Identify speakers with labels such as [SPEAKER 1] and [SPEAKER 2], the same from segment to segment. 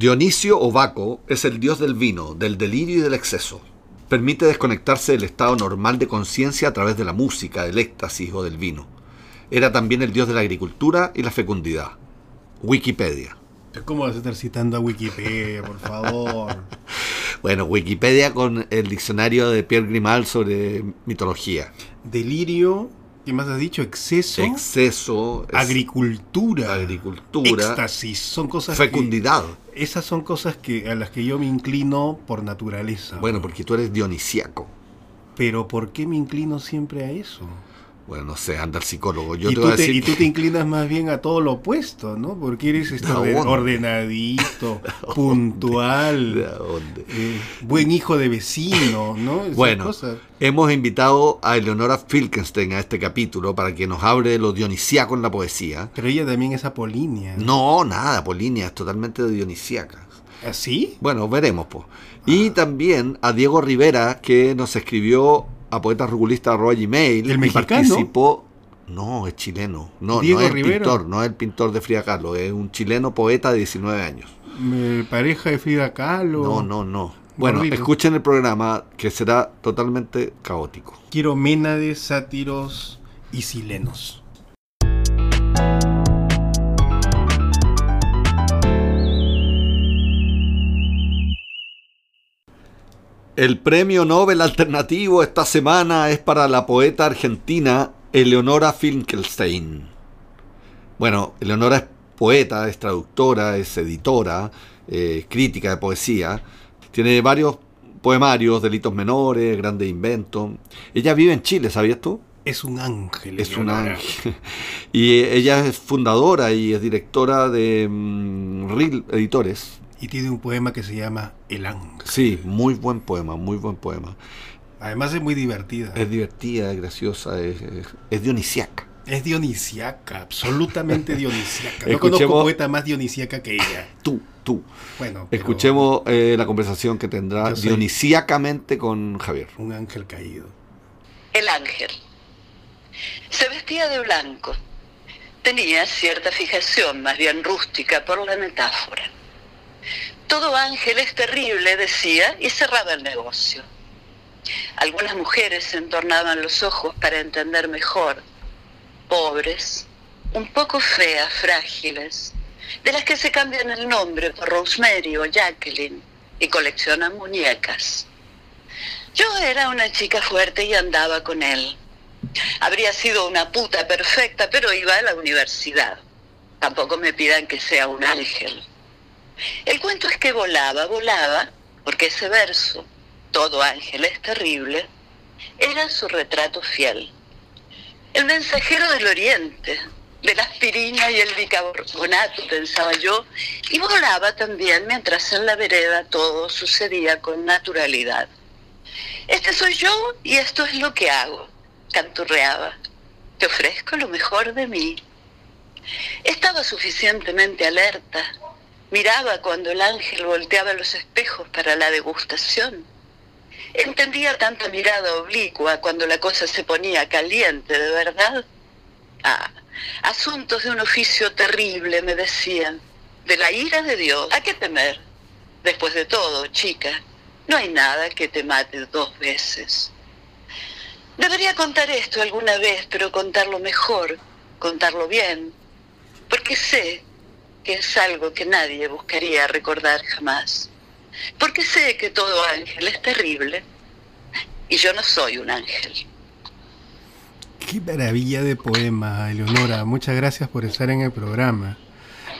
[SPEAKER 1] Dionisio o Baco es el dios del vino, del delirio y del exceso. Permite desconectarse del estado normal de conciencia a través de la música, del éxtasis o del vino. Era también el dios de la agricultura y la fecundidad. Wikipedia.
[SPEAKER 2] ¿Cómo vas a estar citando a Wikipedia, por favor?
[SPEAKER 1] bueno, Wikipedia con el diccionario de Pierre Grimal sobre mitología.
[SPEAKER 2] Delirio, ¿qué más has dicho? Exceso.
[SPEAKER 1] Exceso.
[SPEAKER 2] Agricultura.
[SPEAKER 1] Agricultura.
[SPEAKER 2] Éxtasis. Son cosas.
[SPEAKER 1] Fecundidad.
[SPEAKER 2] Esas son cosas que, a las que yo me inclino por naturaleza.
[SPEAKER 1] Bueno, porque tú eres dionisíaco.
[SPEAKER 2] Pero ¿por qué me inclino siempre a eso?
[SPEAKER 1] Bueno, no sé, anda el psicólogo. Yo
[SPEAKER 2] y,
[SPEAKER 1] te
[SPEAKER 2] tú te,
[SPEAKER 1] decir
[SPEAKER 2] y tú
[SPEAKER 1] que-
[SPEAKER 2] te inclinas más bien a todo lo opuesto, ¿no? Porque eres este,
[SPEAKER 1] ¿De
[SPEAKER 2] orden-
[SPEAKER 1] dónde?
[SPEAKER 2] ordenadito,
[SPEAKER 1] ¿De
[SPEAKER 2] puntual,
[SPEAKER 1] dónde?
[SPEAKER 2] eh, buen hijo de vecino, ¿no? Esas
[SPEAKER 1] Bueno,
[SPEAKER 2] cosas.
[SPEAKER 1] hemos invitado a Eleonora Filkenstein a este capítulo para que nos hable de lo dionisíaco en la poesía.
[SPEAKER 2] Pero ella también es apolínea.
[SPEAKER 1] No, nada, Polinia es totalmente dionisíaca.
[SPEAKER 2] ¿Así?
[SPEAKER 1] Bueno, veremos, pues. Y también a Diego Rivera, que nos escribió a poetasrugulistas.gmail
[SPEAKER 2] ¿El mexicano?
[SPEAKER 1] participó. No, es chileno. No,
[SPEAKER 2] Diego
[SPEAKER 1] no es
[SPEAKER 2] Rivera.
[SPEAKER 1] pintor, no es el pintor de Frida Kahlo, es un chileno poeta de 19 años.
[SPEAKER 2] Pareja de Frida Kahlo.
[SPEAKER 1] No, no, no. Bueno, escuchen el programa que será totalmente caótico.
[SPEAKER 2] Quiero ménades, sátiros y silenos.
[SPEAKER 1] El premio Nobel alternativo esta semana es para la poeta argentina Eleonora Finkelstein. Bueno, Eleonora es poeta, es traductora, es editora, eh, crítica de poesía. Tiene varios poemarios, Delitos Menores, Grandes Inventos. Ella vive en Chile, ¿sabías tú?
[SPEAKER 2] Es un ángel.
[SPEAKER 1] Es un ángel. Y ella es fundadora y es directora de mm, Real Editores.
[SPEAKER 2] Y tiene un poema que se llama El ángel.
[SPEAKER 1] Sí, muy buen poema, muy buen poema.
[SPEAKER 2] Además es muy divertida.
[SPEAKER 1] Es divertida, es graciosa, es, es, es dionisiaca.
[SPEAKER 2] Es dionisiaca, absolutamente dionisiaca. No
[SPEAKER 1] Escuchemos-
[SPEAKER 2] conozco poeta más dionisiaca que ella.
[SPEAKER 1] Tú, tú.
[SPEAKER 2] Bueno, pero
[SPEAKER 1] Escuchemos eh, la conversación que tendrá dionisíacamente con Javier.
[SPEAKER 2] Un ángel caído.
[SPEAKER 3] El ángel. Se vestía de blanco. Tenía cierta fijación, más bien rústica, por la metáfora. Todo ángel es terrible, decía, y cerraba el negocio. Algunas mujeres se entornaban los ojos para entender mejor. Pobres, un poco feas, frágiles, de las que se cambian el nombre por Rosemary o Jacqueline y coleccionan muñecas. Yo era una chica fuerte y andaba con él. Habría sido una puta perfecta, pero iba a la universidad. Tampoco me pidan que sea un ángel. El cuento es que volaba, volaba, porque ese verso, todo ángel es terrible, era su retrato fiel. El mensajero del oriente, de la aspirina y el bicarbonato, pensaba yo, y volaba también mientras en la vereda todo sucedía con naturalidad. Este soy yo y esto es lo que hago, canturreaba. Te ofrezco lo mejor de mí. Estaba suficientemente alerta. Miraba cuando el ángel volteaba los espejos para la degustación. Entendía tanta mirada oblicua cuando la cosa se ponía caliente, ¿de verdad? Ah, asuntos de un oficio terrible, me decían. De la ira de Dios, ¿a qué temer? Después de todo, chica, no hay nada que te mate dos veces. Debería contar esto alguna vez, pero contarlo mejor, contarlo bien, porque sé que es algo que nadie buscaría recordar jamás. Porque sé que todo ángel es terrible y yo no soy un ángel.
[SPEAKER 2] Qué maravilla de poema, Eleonora. Muchas gracias por estar en el programa.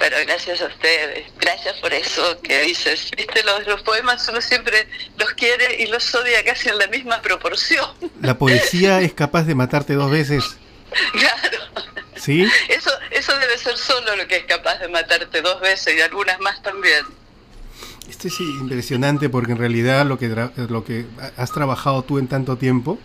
[SPEAKER 3] Pero gracias a ustedes, gracias por eso que dices. Viste, los, los poemas uno siempre los quiere y los odia casi en la misma proporción.
[SPEAKER 2] La poesía es capaz de matarte dos veces,
[SPEAKER 3] Claro.
[SPEAKER 2] ¿Sí?
[SPEAKER 3] Eso, eso debe ser solo lo que es capaz de matarte dos veces y algunas más también.
[SPEAKER 2] Esto es impresionante porque en realidad lo que, lo que has trabajado tú en tanto tiempo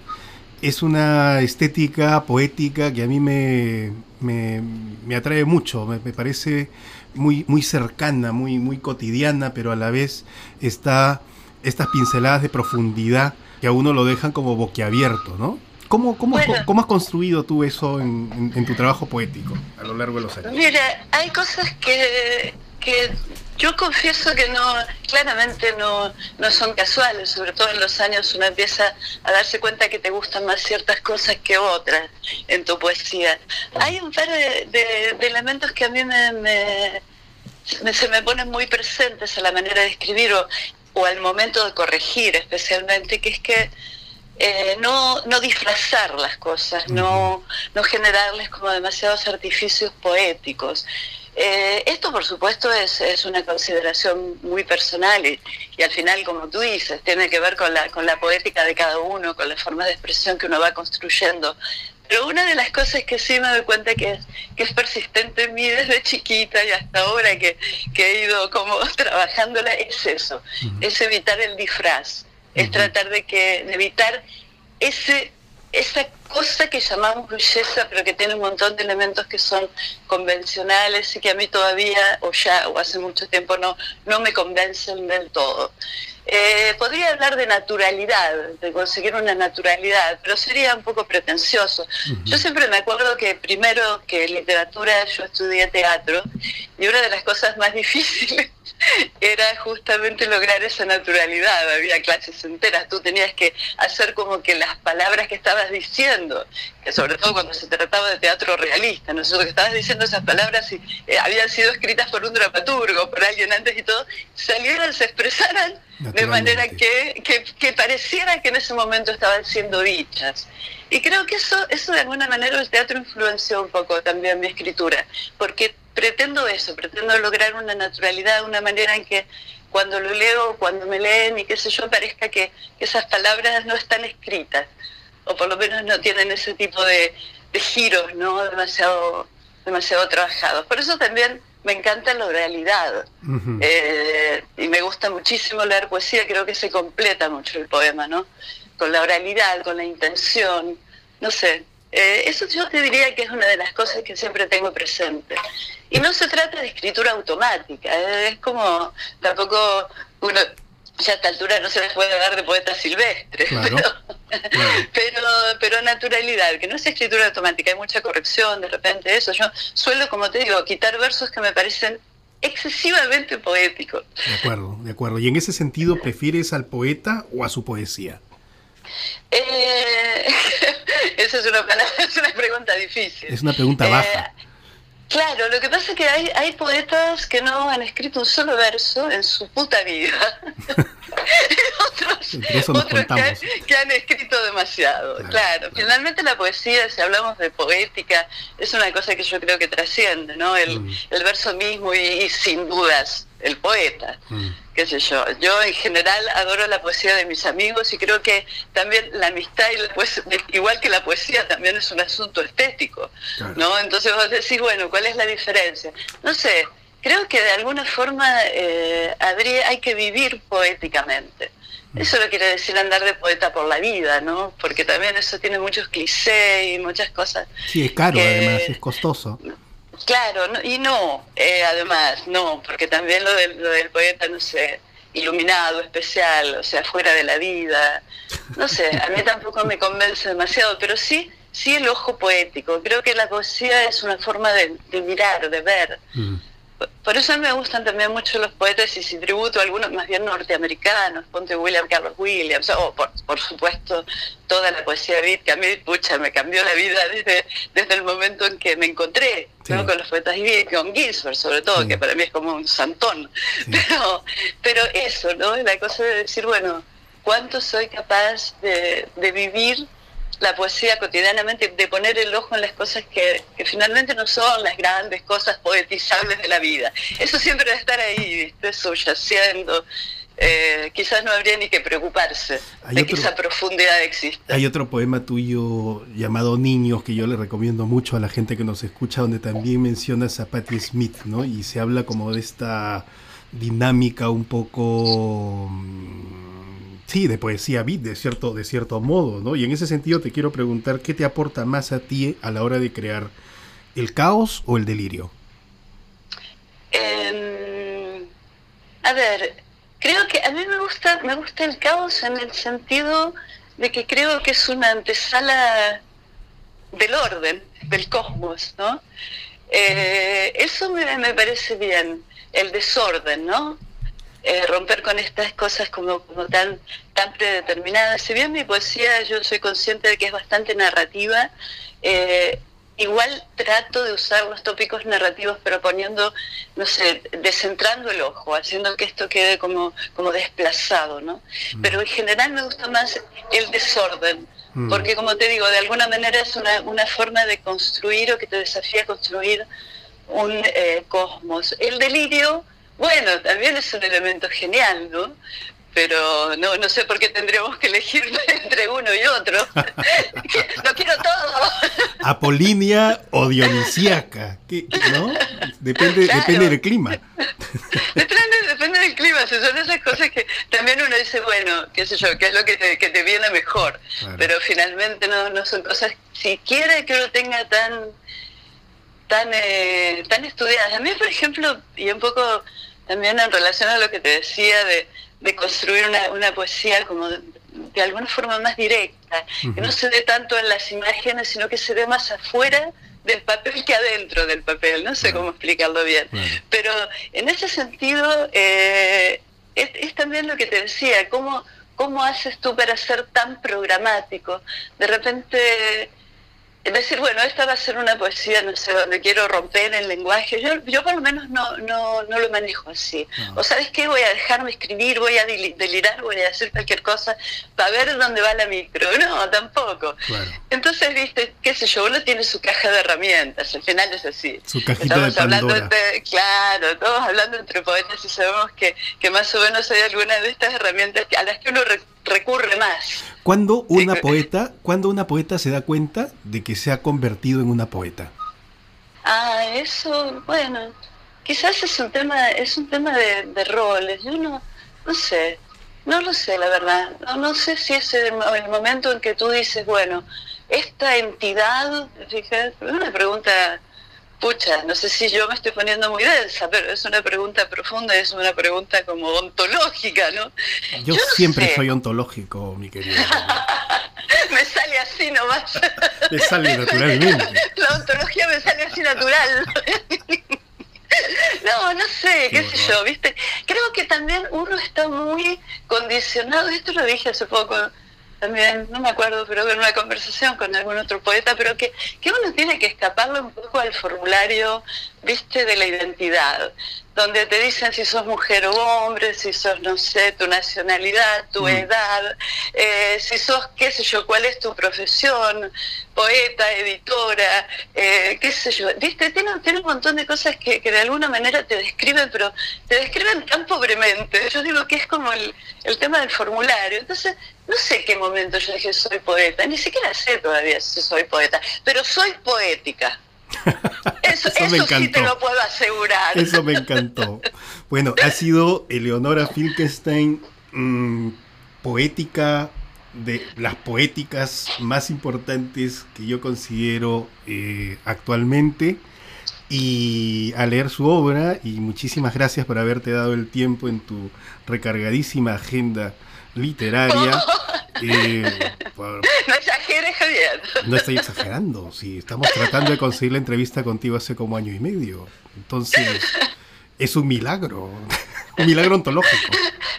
[SPEAKER 2] es una estética poética que a mí me, me, me atrae mucho, me, me parece muy, muy cercana, muy, muy cotidiana, pero a la vez está estas pinceladas de profundidad que a uno lo dejan como boquiabierto, ¿no? ¿Cómo, cómo,
[SPEAKER 3] Bueno.
[SPEAKER 2] cómo has construido tú eso en, en- en tu trabajo poético a lo largo de los años?
[SPEAKER 3] Mira, hay cosas que, que Yo confieso que no, claramente no, no son casuales, sobre todo en los años uno empieza a darse cuenta que te gustan más ciertas cosas que otras en tu poesía. Hay un par de, elementos que a mí me, se me ponen muy presentes a la manera de escribir o, o al momento de corregir especialmente, que es que eh, no, no disfrazar las cosas, no, no generarles como demasiados artificios poéticos. Eh, esto, por supuesto, es, es, una consideración muy personal y, y, al final, como tú dices, tiene que ver con la, con la poética de cada uno, con la forma de expresión que uno va construyendo. Pero una de las cosas que sí me doy cuenta que es, que es persistente en mí desde chiquita y hasta ahora que, que he ido como trabajándola es eso, es evitar el disfraz, es tratar de, que, de evitar ese esa cosa que llamamos belleza, pero que tiene un montón de elementos que son convencionales y que a mí todavía, o ya, o hace mucho tiempo, no, no me convencen del todo. Eh, podría hablar de naturalidad, de conseguir una naturalidad, pero sería un poco pretencioso. Yo siempre me acuerdo que primero que literatura yo estudié teatro y una de las cosas más difíciles era justamente lograr esa naturalidad. Había clases enteras, tú tenías que hacer como que las palabras que estabas diciendo, sobre todo cuando se trataba de teatro realista, ¿no? que estabas diciendo esas palabras y eh, habían sido escritas por un dramaturgo, por alguien antes y todo, salieran, se expresaran de manera que, que, que, pareciera que en ese momento estaban siendo dichas. Y creo que eso, eso de alguna manera el teatro influenció un poco también mi escritura, porque pretendo eso, pretendo lograr una naturalidad, una manera en que cuando lo leo, cuando me leen y qué sé yo, parezca que, esas palabras no están escritas, o por lo menos no tienen ese tipo de, giros, ¿no? Demasiado, demasiado trabajados. Por eso también me encanta la oralidad eh, y me gusta muchísimo leer poesía, creo que se completa mucho el poema, ¿no? Con la oralidad, con la intención, no sé, eh, eso yo te diría que es una de las cosas que siempre tengo presente. Y no se trata de escritura automática, ¿eh? es como tampoco uno ya a esta altura no se les puede hablar de poeta silvestre, pero, pero, naturalidad, que no es escritura automática, hay mucha corrección de repente eso. Yo suelo, como te digo, quitar versos que me parecen excesivamente poéticos.
[SPEAKER 2] De acuerdo, de acuerdo. ¿Y en ese sentido prefieres al poeta o a su poesía?
[SPEAKER 3] Eh, esa es una, es una pregunta difícil.
[SPEAKER 2] Es una pregunta baja.
[SPEAKER 3] Eh, Claro, lo que pasa es que hay, hay poetas que no han escrito un solo verso en su puta vida. otros, otros que, han, escrito demasiado. Claro, finalmente la poesía, si hablamos de poética, es una cosa que yo creo que trasciende, ¿no? El, mm. el verso mismo y, sin dudas el poeta. Mm. qué sé yo. Yo en general adoro la poesía de mis amigos y creo que también la amistad y la poesía, igual que la poesía también es un asunto estético, ¿no? Entonces vos decís, bueno, ¿cuál es la diferencia? No sé, creo que de alguna forma eh, habría, hay que vivir poéticamente. Mm. Eso no quiere decir andar de poeta por la vida, ¿no? Porque también eso tiene muchos clichés y muchas cosas.
[SPEAKER 2] Sí, es caro además, es costoso.
[SPEAKER 3] Claro, y no, eh, además, no, porque también lo del, poeta, no sé, iluminado, especial, o sea, fuera de la vida, no sé, a mí tampoco me convence demasiado, pero sí, sí el ojo poético. Creo que la poesía es una forma de, mirar, de ver. Mm. Por eso me gustan también mucho los poetas y si tributo a algunos más bien norteamericanos, ponte William Carlos Williams, o por, supuesto toda la poesía beat, que a mí, pucha, me cambió la vida desde, desde el momento en que me encontré con los poetas beat, con Ginsberg sobre todo, que para mí es como un santón. Pero, pero eso, ¿no? La cosa de decir, bueno, ¿cuánto soy capaz de, de vivir la poesía cotidianamente, de poner el ojo en las cosas que, finalmente no son las grandes cosas poetizables de la vida. Eso siempre va a estar ahí, ¿viste? subyaciendo. Eh, quizás no habría ni que preocuparse de que esa profundidad exista.
[SPEAKER 2] Hay otro poema tuyo llamado Niños que yo le recomiendo mucho a la gente que nos escucha, donde también mencionas a Patti Smith, ¿no? Y se habla como de esta dinámica un poco mm, Sí, de poesía beat, de cierto, de cierto modo, ¿no? Y en ese sentido te quiero preguntar, ¿qué te aporta más a ti a la hora de crear el caos o el delirio?
[SPEAKER 3] Em, a ver, creo que a mí me gusta, me gusta el caos en el sentido de que creo que es una antesala del orden, del cosmos, ¿no? Eh, eso me, me parece bien el desorden, ¿no? Eh, romper con estas cosas como, como tan, tan predeterminadas. Si bien mi poesía yo soy consciente de que es bastante narrativa, eh, igual trato de usar los tópicos narrativos, pero poniendo, no sé, descentrando el ojo, haciendo que esto quede como, como desplazado, ¿no? Mm. Pero en general me gusta más el desorden, mm. porque como te digo, de alguna manera es una, una forma de construir o que te desafía a construir un eh, cosmos. El delirio bueno, también es un elemento genial, ¿no? Pero no, no sé por qué tendríamos que elegir entre uno y otro. Lo quiero todo.
[SPEAKER 2] Apolínea o dionisíaca, ¿no? Depende, depende del clima.
[SPEAKER 3] Depende, depende del clima, son esas cosas que también uno dice, bueno, qué sé yo, qué es lo que te, que te viene mejor. Pero finalmente no, no son cosas, si quiere que uno tenga tan tan, eh, tan estudiadas. A mí, por ejemplo, y un poco también en relación a lo que te decía de, construir una, poesía como de, alguna forma más directa, que no se ve tanto en las imágenes, sino que se ve más afuera del papel que adentro del papel, no sé cómo explicarlo bien. Pero en ese sentido, eh, es, es, también lo que te decía, cómo, cómo haces tú para ser tan programático. De repente decir, bueno, esta va a ser una poesía, no sé, donde quiero romper el lenguaje. Yo, yo por lo menos no, no, no lo manejo así. O sabes qué, voy a dejarme escribir, voy a delirar, voy a hacer cualquier cosa para ver dónde va la micro. No, tampoco. Entonces, viste, qué sé yo, uno tiene su caja de herramientas, al final es así.
[SPEAKER 2] Su cajita de
[SPEAKER 3] hablando claro, todos hablando entre poetas y sabemos que, que más o menos hay alguna de estas herramientas a las que uno recurre más.
[SPEAKER 2] ¿Cuándo una poeta, cuando una poeta se da cuenta de que se ha convertido en una poeta?
[SPEAKER 3] Ah, eso, bueno, quizás es un tema, es un tema de, roles. Yo no, no sé, no lo sé, la verdad. No, no sé si es el, momento en que tú dices, bueno, esta entidad, fíjate, una pregunta Pucha, no sé si yo me estoy poniendo muy densa, pero es una pregunta profunda, es una pregunta como ontológica, ¿no?
[SPEAKER 2] Yo, siempre soy ontológico, mi querido.
[SPEAKER 3] me sale así nomás.
[SPEAKER 2] me sale naturalmente.
[SPEAKER 3] La ontología me sale así natural. No, no sé, qué, sé yo, ¿viste? Creo que también uno está muy condicionado, esto lo dije hace poco, también, no me acuerdo, pero en una conversación con algún otro poeta, pero que, que uno tiene que escaparle un poco al formulario, viste, de la identidad donde te dicen si sos mujer o hombre, si sos, no sé, tu nacionalidad, tu mm. edad, eh, si sos, qué sé yo, cuál es tu profesión, poeta, editora, eh, qué sé yo. ¿Viste? Tiene, tiene un montón de cosas que, de alguna manera te describen, pero te describen tan pobremente. Yo digo que es como el, el tema del formulario. Entonces, no sé qué momento yo dije soy poeta, ni siquiera sé todavía si soy poeta, pero soy poética. Eso, me encantó. sí te lo puedo asegurar.
[SPEAKER 2] Eso me encantó. Bueno, ha sido Eleonora Finkelstein, mm, poética de las poéticas más importantes que yo considero eh, actualmente y a leer su obra y muchísimas gracias por haberte dado el tiempo en tu recargadísima agenda literaria.
[SPEAKER 3] No exageres, Javier.
[SPEAKER 2] No estoy exagerando. Si estamos tratando de conseguir la entrevista contigo hace como año y medio. Entonces, es un milagro. Un milagro ontológico.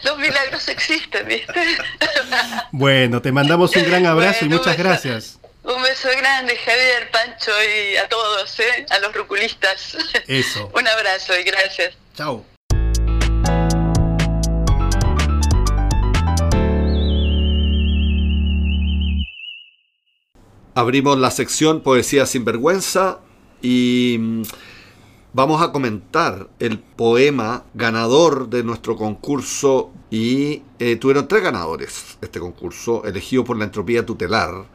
[SPEAKER 3] Los milagros existen, ¿viste?
[SPEAKER 2] Bueno, te mandamos un gran abrazo y muchas gracias.
[SPEAKER 3] Un beso grande, Javier, Pancho y a todos, ¿eh? a los ruculistas.
[SPEAKER 2] Eso.
[SPEAKER 3] un abrazo y gracias.
[SPEAKER 2] Chao.
[SPEAKER 1] Abrimos la sección Poesía sin vergüenza y mm, vamos a comentar el poema ganador de nuestro concurso y eh, tuvieron tres ganadores este concurso, elegido por la entropía tutelar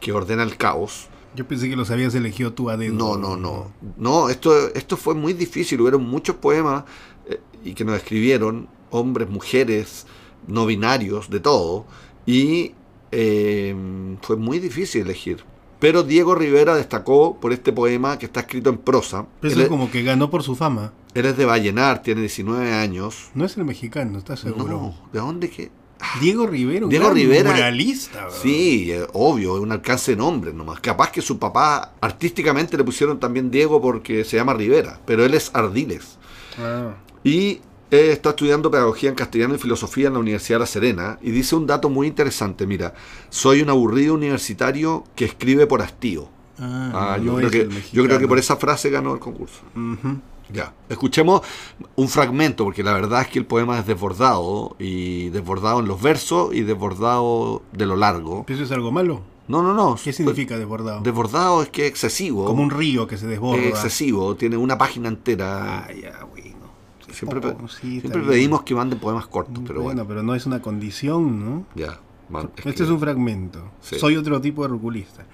[SPEAKER 1] que ordena el caos.
[SPEAKER 2] Yo pensé que los habías elegido tú a dedo.
[SPEAKER 1] No, no, no. No, esto, esto fue muy difícil. Hubieron muchos poemas eh, y que nos escribieron hombres, mujeres, no binarios, de todo. Y Em, fue muy difícil elegir. Pero Diego Rivera destacó por este poema que está escrito en prosa.
[SPEAKER 2] Eso como que ganó por su fama.
[SPEAKER 1] Él es de Vallenar, tiene 19 años.
[SPEAKER 2] No es el mexicano, ¿estás seguro? No,
[SPEAKER 1] ¿de dónde que?
[SPEAKER 2] Ah, Diego Rivera, un
[SPEAKER 1] Diego Rivera,
[SPEAKER 2] muralista.
[SPEAKER 1] Sí, eh, obvio, es un alcance de nombre nomás. Capaz que su papá artísticamente le pusieron también Diego porque se llama Rivera, pero él es Ardiles. Ah. Y eh, está estudiando pedagogía en castellano y filosofía en la Universidad de La Serena. Y dice un dato muy interesante, mira, soy un aburrido universitario que escribe por hastío. Ah, yo,
[SPEAKER 2] no
[SPEAKER 1] creo que, yo creo que por esa frase ganó el concurso.
[SPEAKER 2] Ujú.
[SPEAKER 1] Ya, escuchemos un fragmento, porque la verdad es que el poema es desbordado, y desbordado en los versos y desbordado de lo largo.
[SPEAKER 2] ¿Eso es algo malo?
[SPEAKER 1] No, no, no.
[SPEAKER 2] ¿Qué significa desbordado?
[SPEAKER 1] Desbordado es que es excesivo.
[SPEAKER 2] Como un río que se desborda.
[SPEAKER 1] Es excesivo, tiene una página entera.
[SPEAKER 2] Ah, ya, bueno.
[SPEAKER 1] Siempre
[SPEAKER 2] sí,
[SPEAKER 1] pedimos que manden poemas cortos, pero
[SPEAKER 2] bueno,
[SPEAKER 1] bueno,
[SPEAKER 2] pero no es una condición, ¿no?
[SPEAKER 1] ya. man- es
[SPEAKER 2] Este
[SPEAKER 1] que-
[SPEAKER 2] es un fragmento.
[SPEAKER 1] Sí.
[SPEAKER 2] Soy otro tipo de ruculista.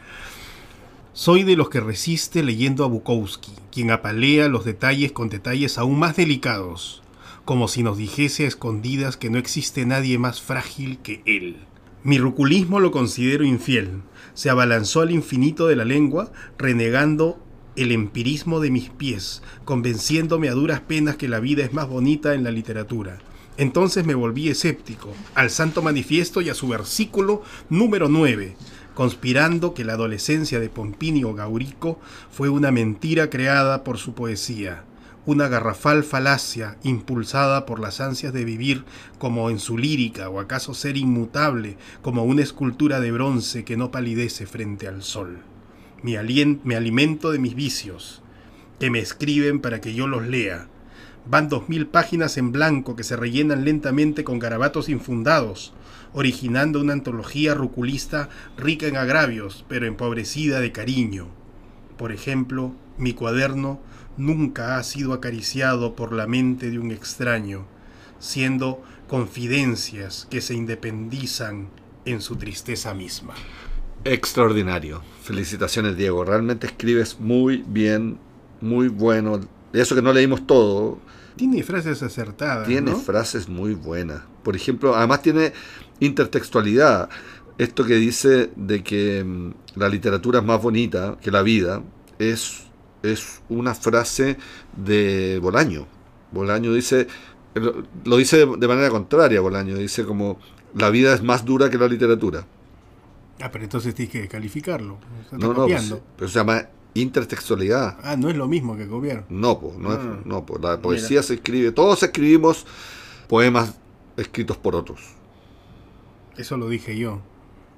[SPEAKER 2] Soy de los que resiste leyendo a Bukowski, quien apalea los detalles con detalles aún más delicados, como si nos dijese a escondidas que no existe nadie más frágil que él. Mi ruculismo lo considero infiel. Se abalanzó al infinito de la lengua, renegando el empirismo de mis pies, convenciéndome a duras penas que la vida es más bonita en la literatura. Entonces me volví escéptico al Santo Manifiesto y a su versículo número 9, conspirando que la adolescencia de Pompinio Gaurico fue una mentira creada por su poesía, una garrafal falacia impulsada por las ansias de vivir como en su lírica o acaso ser inmutable como una escultura de bronce que no palidece frente al sol. Me, me alimento de mis vicios, que me escriben para que yo los lea. Van dos mil páginas en blanco que se rellenan lentamente con garabatos infundados, originando una antología ruculista rica en agravios, pero empobrecida de cariño. Por ejemplo, mi cuaderno nunca ha sido acariciado por la mente de un extraño, siendo confidencias que se independizan en su tristeza misma.
[SPEAKER 1] Extraordinario. Felicitaciones, Diego. Realmente escribes muy bien, muy bueno. Eso que no leímos todo,
[SPEAKER 2] Tiene frases acertadas.
[SPEAKER 1] tiene
[SPEAKER 2] ¿no?
[SPEAKER 1] frases muy buenas. Por ejemplo, además tiene intertextualidad. Esto que dice de que mm, la literatura es más bonita que la vida es, es una frase de Bolaño. Bolaño dice, lo, dice de manera contraria, Bolaño. Dice como, la vida es más dura que la literatura.
[SPEAKER 2] Ah, pero entonces tienes que calificarlo.
[SPEAKER 1] No, no, pues, pero se llama intertextualidad.
[SPEAKER 2] Ah, no es lo mismo que copiar.
[SPEAKER 1] No, pues, no, es-
[SPEAKER 2] Ah.
[SPEAKER 1] no, pues, la poesía se escribe, todos escribimos poemas escritos por otros.
[SPEAKER 2] Eso lo dije yo.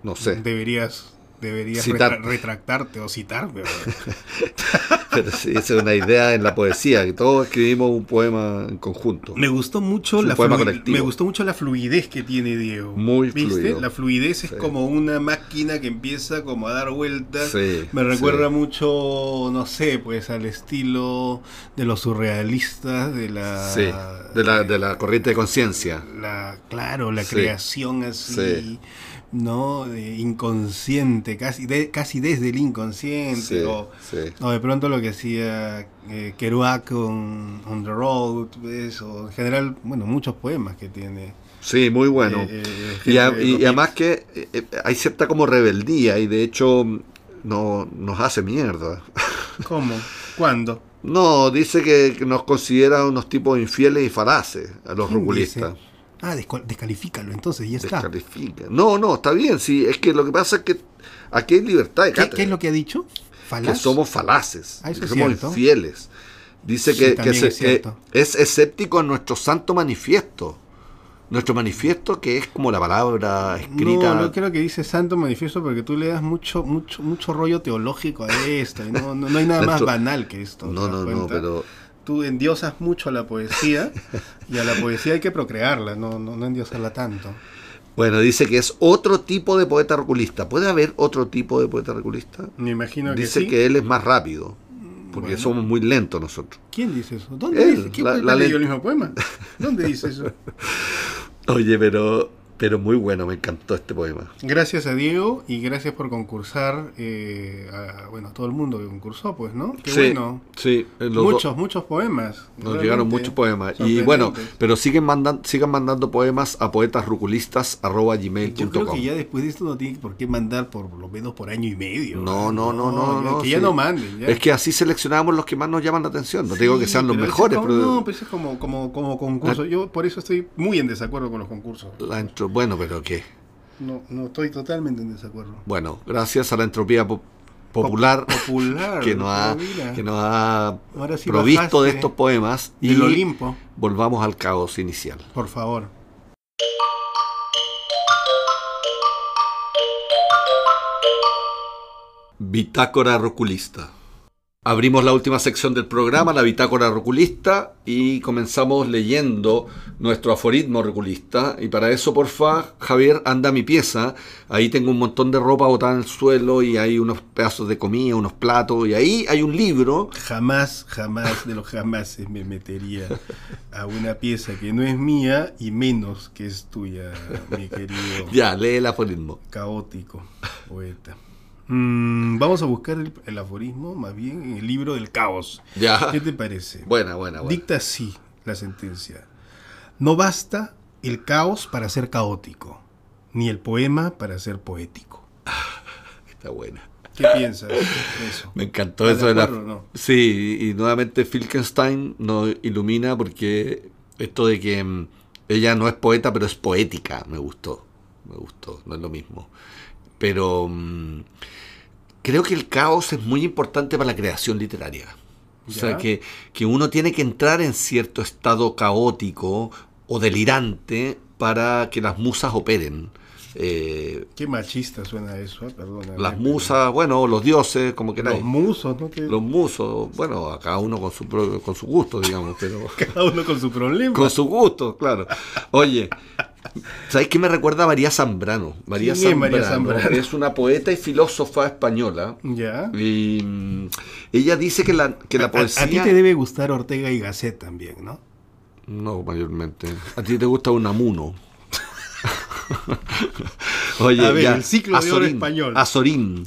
[SPEAKER 1] No sé.
[SPEAKER 2] Deberías, deberías
[SPEAKER 1] Citar.
[SPEAKER 2] retra- retractarte o citarme.
[SPEAKER 1] Pero sí, esa es una idea en la poesía, que todos escribimos un poema en conjunto.
[SPEAKER 2] Me gustó mucho la
[SPEAKER 1] colectivo.
[SPEAKER 2] me gustó mucho la fluidez que tiene Diego.
[SPEAKER 1] Muy
[SPEAKER 2] ¿Viste?
[SPEAKER 1] fluido.
[SPEAKER 2] La fluidez es
[SPEAKER 1] Sí.
[SPEAKER 2] como una máquina que empieza como a dar vueltas.
[SPEAKER 1] Sí,
[SPEAKER 2] Me recuerda
[SPEAKER 1] sí.
[SPEAKER 2] mucho, no sé, pues al estilo de los surrealistas, de la
[SPEAKER 1] de la, de la corriente de conciencia.
[SPEAKER 2] la claro, la creación así,
[SPEAKER 1] Sí.
[SPEAKER 2] ¿No? De inconsciente, casi de, casi desde el inconsciente
[SPEAKER 1] Sí,
[SPEAKER 2] o
[SPEAKER 1] sí.
[SPEAKER 2] o de pronto lo que hacía eh, Kerouac con On the Road, ¿ves? o en general, bueno, muchos poemas que tiene.
[SPEAKER 1] Sí, muy bueno.
[SPEAKER 2] eh, eh,
[SPEAKER 1] y, a-
[SPEAKER 2] gente
[SPEAKER 1] y- y
[SPEAKER 2] de
[SPEAKER 1] además que eh, eh, hay cierta como rebeldía y de hecho no, nos hace mierda.
[SPEAKER 2] ¿Cómo? ¿Cuándo?
[SPEAKER 1] No, dice que, nos considera unos tipos infieles y falaces a los
[SPEAKER 2] ¿Quién
[SPEAKER 1] ruculistas.
[SPEAKER 2] dice? Ah, descalifícalo, entonces ya está.
[SPEAKER 1] Descalifica. No, no, está bien, sí. Es que lo que pasa es que aquí hay libertad de
[SPEAKER 2] ¿Qué, qué es lo que ha dicho?
[SPEAKER 1] que
[SPEAKER 2] ¿Falaz?
[SPEAKER 1] somos falaces,
[SPEAKER 2] Ah,
[SPEAKER 1] que
[SPEAKER 2] es
[SPEAKER 1] somos
[SPEAKER 2] cierto.
[SPEAKER 1] infieles. Dice
[SPEAKER 2] Sí,
[SPEAKER 1] que, que se-
[SPEAKER 2] es
[SPEAKER 1] que escéptico en nuestro santo manifiesto. Nuestro manifiesto que es como la palabra escrita.
[SPEAKER 2] No, no creo que dice santo manifiesto porque tú le das mucho, mucho, mucho rollo teológico a esto. y no, no, no hay nada más banal que esto. ¿te
[SPEAKER 1] no, no, no, pero
[SPEAKER 2] Tú endiosas mucho a la poesía y a la poesía hay que procrearla, no, no, no endiosarla tanto.
[SPEAKER 1] bueno, dice que es otro tipo de poeta reculista. ¿Puede haber otro tipo de poeta reculista?
[SPEAKER 2] Me imagino que
[SPEAKER 1] Dice
[SPEAKER 2] sí.
[SPEAKER 1] que él es más rápido, porque
[SPEAKER 2] Bueno.
[SPEAKER 1] somos muy lentos nosotros.
[SPEAKER 2] ¿Quién dice eso? ¿Dónde
[SPEAKER 1] Él,
[SPEAKER 2] dice? ¿Quién
[SPEAKER 1] la- la
[SPEAKER 2] haber leído
[SPEAKER 1] ley-
[SPEAKER 2] el mismo poema? ¿Dónde dice eso?
[SPEAKER 1] Oye, pero, pero muy bueno, me encantó este poema.
[SPEAKER 2] Gracias a Diego y gracias por concursar eh, a, bueno, a todo el mundo que concursó, pues, ¿no? Qué
[SPEAKER 1] sí,
[SPEAKER 2] bueno.
[SPEAKER 1] sí, eh,
[SPEAKER 2] Muchos, muchos poemas.
[SPEAKER 1] Nos llegaron muchos poemas. Y bueno, pero siguen mandando, sigan mandando poemas a poetasruculistas.gmail.com.
[SPEAKER 2] Yo creo que ya después de esto no tiene por qué mandar por lo menos por año y medio.
[SPEAKER 1] No, no, no, no,
[SPEAKER 2] ya,
[SPEAKER 1] no,
[SPEAKER 2] Que
[SPEAKER 1] sí.
[SPEAKER 2] ya no manden. ya.
[SPEAKER 1] Es que así seleccionamos los que más nos llaman la atención. No digo que
[SPEAKER 2] Sí,
[SPEAKER 1] sean los mejores,
[SPEAKER 2] es como-
[SPEAKER 1] pero
[SPEAKER 2] No, pero eso es como, como, como concurso. Yo por eso estoy muy en desacuerdo con los concursos.
[SPEAKER 1] la bueno, pero qué.
[SPEAKER 2] No, no estoy totalmente en desacuerdo.
[SPEAKER 1] Bueno, gracias a la entropía po- popular,
[SPEAKER 2] popular
[SPEAKER 1] que nos ha,
[SPEAKER 2] mira.
[SPEAKER 1] que nos ha
[SPEAKER 2] sí
[SPEAKER 1] provisto de estos poemas y
[SPEAKER 2] del Olimpo,
[SPEAKER 1] volvamos al caos inicial.
[SPEAKER 2] por favor.
[SPEAKER 1] Bitácora Roculista. Abrimos la última sección del programa, la Bitácora Roculista, y comenzamos leyendo nuestro aforismo roculista. Y para eso, porfa, Javier, anda a mi pieza. Ahí tengo un montón de ropa botada en el suelo y hay unos pedazos de comida, unos platos, y ahí hay un libro.
[SPEAKER 2] Jamás, jamás de los jamases me metería a una pieza que no es mía y menos que es tuya, mi querido
[SPEAKER 1] Ya, lee el aforismo.
[SPEAKER 2] caótico poeta. Mm, vamos a buscar el, el aforismo más bien en el libro del caos.
[SPEAKER 1] Ya.
[SPEAKER 2] ¿Qué te parece?
[SPEAKER 1] Buena, buena, buena.
[SPEAKER 2] Dicta así la sentencia. No basta el caos para ser caótico, ni el poema para ser poético.
[SPEAKER 1] Está buena.
[SPEAKER 2] ¿Qué piensas de eso?
[SPEAKER 1] Me encantó
[SPEAKER 2] ¿Estás
[SPEAKER 1] eso
[SPEAKER 2] de
[SPEAKER 1] de la...
[SPEAKER 2] acuerdo o no?
[SPEAKER 1] Sí, y nuevamente Filkenstein nos ilumina porque esto de que mm, ella no es poeta, pero es poética, me gustó. Me gustó, no es lo mismo. Pero mm, creo que el caos es muy importante para la creación literaria. O sea, que, que uno tiene que entrar en cierto estado caótico o delirante para que las musas operen. Eh,
[SPEAKER 2] Qué machista suena eso, eh, perdona.
[SPEAKER 1] las musas, bueno, los dioses, como queráis.
[SPEAKER 2] Los musos, ¿no? Que
[SPEAKER 1] Los musos, bueno, a cada uno con su, pro- con su gusto, digamos, pero
[SPEAKER 2] cada uno con su problema.
[SPEAKER 1] con su gusto, claro. Oye, ¿sabéis qué me recuerda a María Zambrano? María
[SPEAKER 2] ¿Quién es
[SPEAKER 1] Zambrano,
[SPEAKER 2] María Zambrano?
[SPEAKER 1] es una poeta y filósofa española.
[SPEAKER 2] Ya.
[SPEAKER 1] Y mm, ella dice que la, que la
[SPEAKER 2] A-
[SPEAKER 1] poesía...
[SPEAKER 2] A, ti te debe gustar Ortega y Gasset también, ¿no?
[SPEAKER 1] No, mayormente. A ti te gusta un amuno. Oye,
[SPEAKER 2] A ver,
[SPEAKER 1] ya,
[SPEAKER 2] el ciclo de oro español.
[SPEAKER 1] Azorín.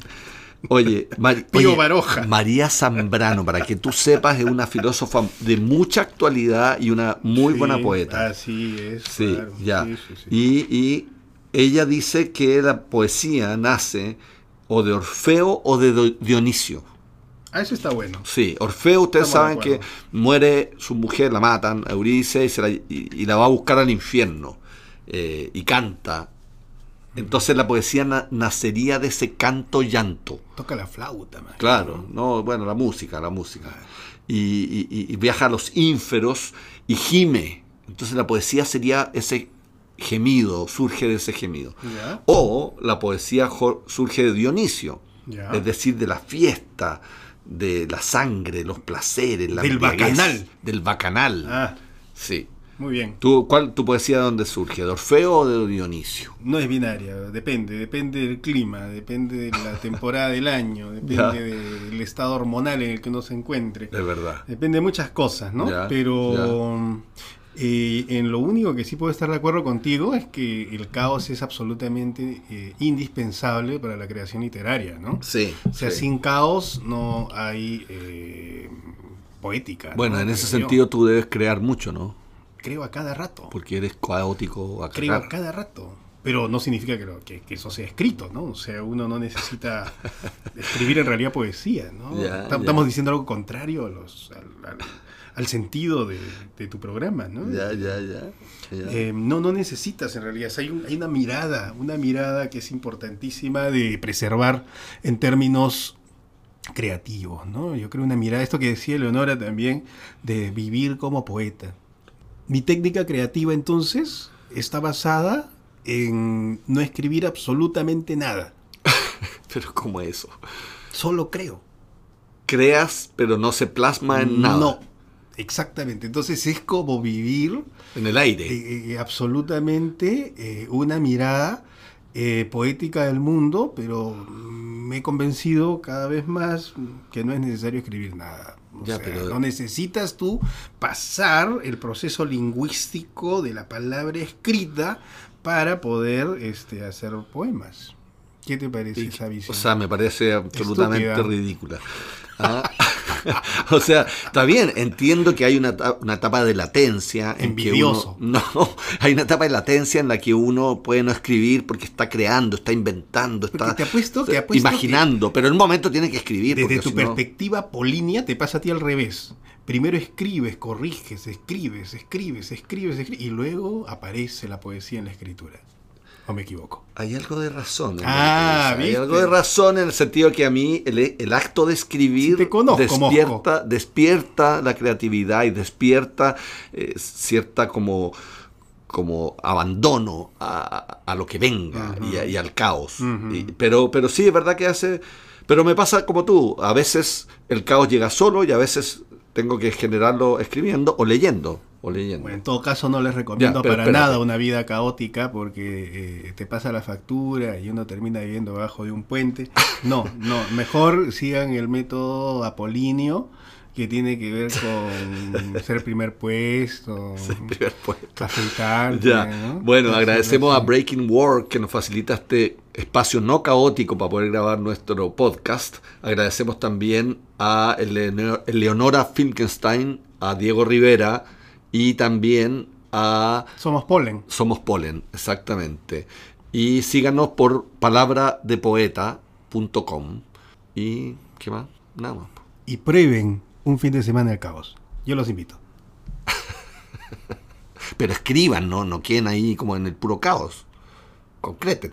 [SPEAKER 1] Oye, Mar-
[SPEAKER 2] Pío
[SPEAKER 1] oye,
[SPEAKER 2] Baroja.
[SPEAKER 1] María Zambrano, para que tú sepas, es una filósofa de mucha actualidad y una muy
[SPEAKER 2] Sí,
[SPEAKER 1] buena poeta.
[SPEAKER 2] Así es.
[SPEAKER 1] Sí,
[SPEAKER 2] claro.
[SPEAKER 1] ya.
[SPEAKER 2] Sí.
[SPEAKER 1] Y, y ella dice que la poesía nace o de Orfeo o de Dionisio.
[SPEAKER 2] Ah, eso está bueno.
[SPEAKER 1] Sí, Orfeo, ustedes
[SPEAKER 2] Estamos
[SPEAKER 1] saben que muere su mujer, la matan, Euridice, y, se la, y- y la va a buscar al infierno. eh, y canta. Entonces la poesía na- nacería de ese canto llanto.
[SPEAKER 2] Toca la flauta, man.
[SPEAKER 1] Claro, no, bueno, la música, la música. Y, y- y- y viaja a los ínferos y gime. Entonces la poesía sería ese gemido, surge de ese gemido. O la poesía surge de Dionisio, es decir, de la fiesta, de la sangre, los placeres, la
[SPEAKER 2] Del bacanal.
[SPEAKER 1] Del bacanal.
[SPEAKER 2] Ah,
[SPEAKER 1] Sí.
[SPEAKER 2] Muy bien.
[SPEAKER 1] ¿Tú, cuál, ¿Tu poesía de dónde surge? ¿De Orfeo o de Dionisio?
[SPEAKER 2] No es binaria, depende, depende del clima, depende de la temporada del año, depende del estado hormonal en el que uno se encuentre.
[SPEAKER 1] Es verdad.
[SPEAKER 2] Depende de muchas cosas, ¿no?
[SPEAKER 1] Ya,
[SPEAKER 2] Pero eh, en lo único que sí puedo estar de acuerdo contigo es que el caos es absolutamente eh, indispensable para la creación literaria, ¿no?
[SPEAKER 1] Sí.
[SPEAKER 2] O sea,
[SPEAKER 1] sí.
[SPEAKER 2] sin caos no hay eh, poética. ¿no?
[SPEAKER 1] Bueno, en ese sentido tú debes crear mucho, ¿no?
[SPEAKER 2] Creo a cada rato.
[SPEAKER 1] Porque eres caótico a
[SPEAKER 2] Creo a cada rato. Pero no significa que, lo- que- que eso sea escrito, ¿no? O sea, uno no necesita escribir en realidad poesía, ¿no?
[SPEAKER 1] Ya,
[SPEAKER 2] Tam-
[SPEAKER 1] ya.
[SPEAKER 2] Estamos diciendo algo contrario a los- al, al- al sentido de, de tu programa, ¿no?
[SPEAKER 1] Ya, ya, ya. ya.
[SPEAKER 2] Eh, no, no necesitas en realidad. O sea, hay, un- hay una mirada, una mirada que es importantísima de preservar en términos creativos, ¿no? Yo creo una mirada, esto que decía Leonora también, de vivir como poeta. Mi técnica creativa entonces está basada en no escribir absolutamente nada,
[SPEAKER 1] Pero ¿cómo es eso?
[SPEAKER 2] solo creo.
[SPEAKER 1] Creas, pero no se plasma en nada.
[SPEAKER 2] No, exactamente. Entonces es como vivir
[SPEAKER 1] En el aire.
[SPEAKER 2] eh, eh, absolutamente eh, una mirada eh, poética del mundo, pero me he convencido cada vez más que no es necesario escribir nada. O
[SPEAKER 1] Ya,
[SPEAKER 2] sea,
[SPEAKER 1] pero-
[SPEAKER 2] No necesitas tú pasar el proceso lingüístico de la palabra escrita para poder este, hacer poemas. ¿Qué te parece
[SPEAKER 1] Y-
[SPEAKER 2] esa visión?
[SPEAKER 1] o sea, me parece absolutamente
[SPEAKER 2] Estúpida.
[SPEAKER 1] ridícula. Ah. o sea, está bien, entiendo que hay una, una etapa de latencia. En
[SPEAKER 2] Envidioso.
[SPEAKER 1] Que uno, no, hay una etapa de latencia en la que uno puede no escribir porque está creando, está inventando, está
[SPEAKER 2] te apuesto- te apuesto
[SPEAKER 1] imaginando, pero en un momento tiene que escribir.
[SPEAKER 2] Desde tu
[SPEAKER 1] si no-
[SPEAKER 2] perspectiva polínea te pasa a ti al revés. Primero escribes, corriges, escribes, escribes, escribes, escribes, y luego aparece la poesía en la escritura. ¿O me equivoco?
[SPEAKER 1] Hay algo de razón.
[SPEAKER 2] Ah,
[SPEAKER 1] dices. Hay
[SPEAKER 2] ¿viste?
[SPEAKER 1] algo de razón en el sentido que a mí el, el acto de escribir
[SPEAKER 2] te conozco,
[SPEAKER 1] despierta, despierta la creatividad y despierta eh, cierta como como abandono a, a lo que venga y, a- y al caos. Y- pero, pero sí, es verdad que hace... Pero me pasa como tú, a veces el caos llega solo y a veces tengo que generarlo escribiendo o leyendo. O leyendo.
[SPEAKER 2] Bueno, en todo caso no les recomiendo
[SPEAKER 1] Ya, pero
[SPEAKER 2] para nada una vida caótica porque eh, te pasa la factura y uno termina viviendo debajo de un puente. No, no, mejor sigan el método apolíneo que tiene que ver con ser primer puesto,
[SPEAKER 1] Primer puesto.
[SPEAKER 2] afeitarse,
[SPEAKER 1] Ya.
[SPEAKER 2] ¿no?
[SPEAKER 1] Bueno, agradecemos a. Breaking World que nos facilita este espacio no caótico para poder grabar nuestro podcast. Agradecemos también a Eleonor- Eleonora Finkenstein, a Diego Rivera y también a
[SPEAKER 2] Somos polen.
[SPEAKER 1] Somos Polen, exactamente. Y síganos por palabradepoeta.com. ¿Y qué más? Nada más.
[SPEAKER 2] Y prueben un fin de semana de caos. Yo los invito.
[SPEAKER 1] Pero escriban, ¿no? No queden ahí como en el puro caos. Concreten.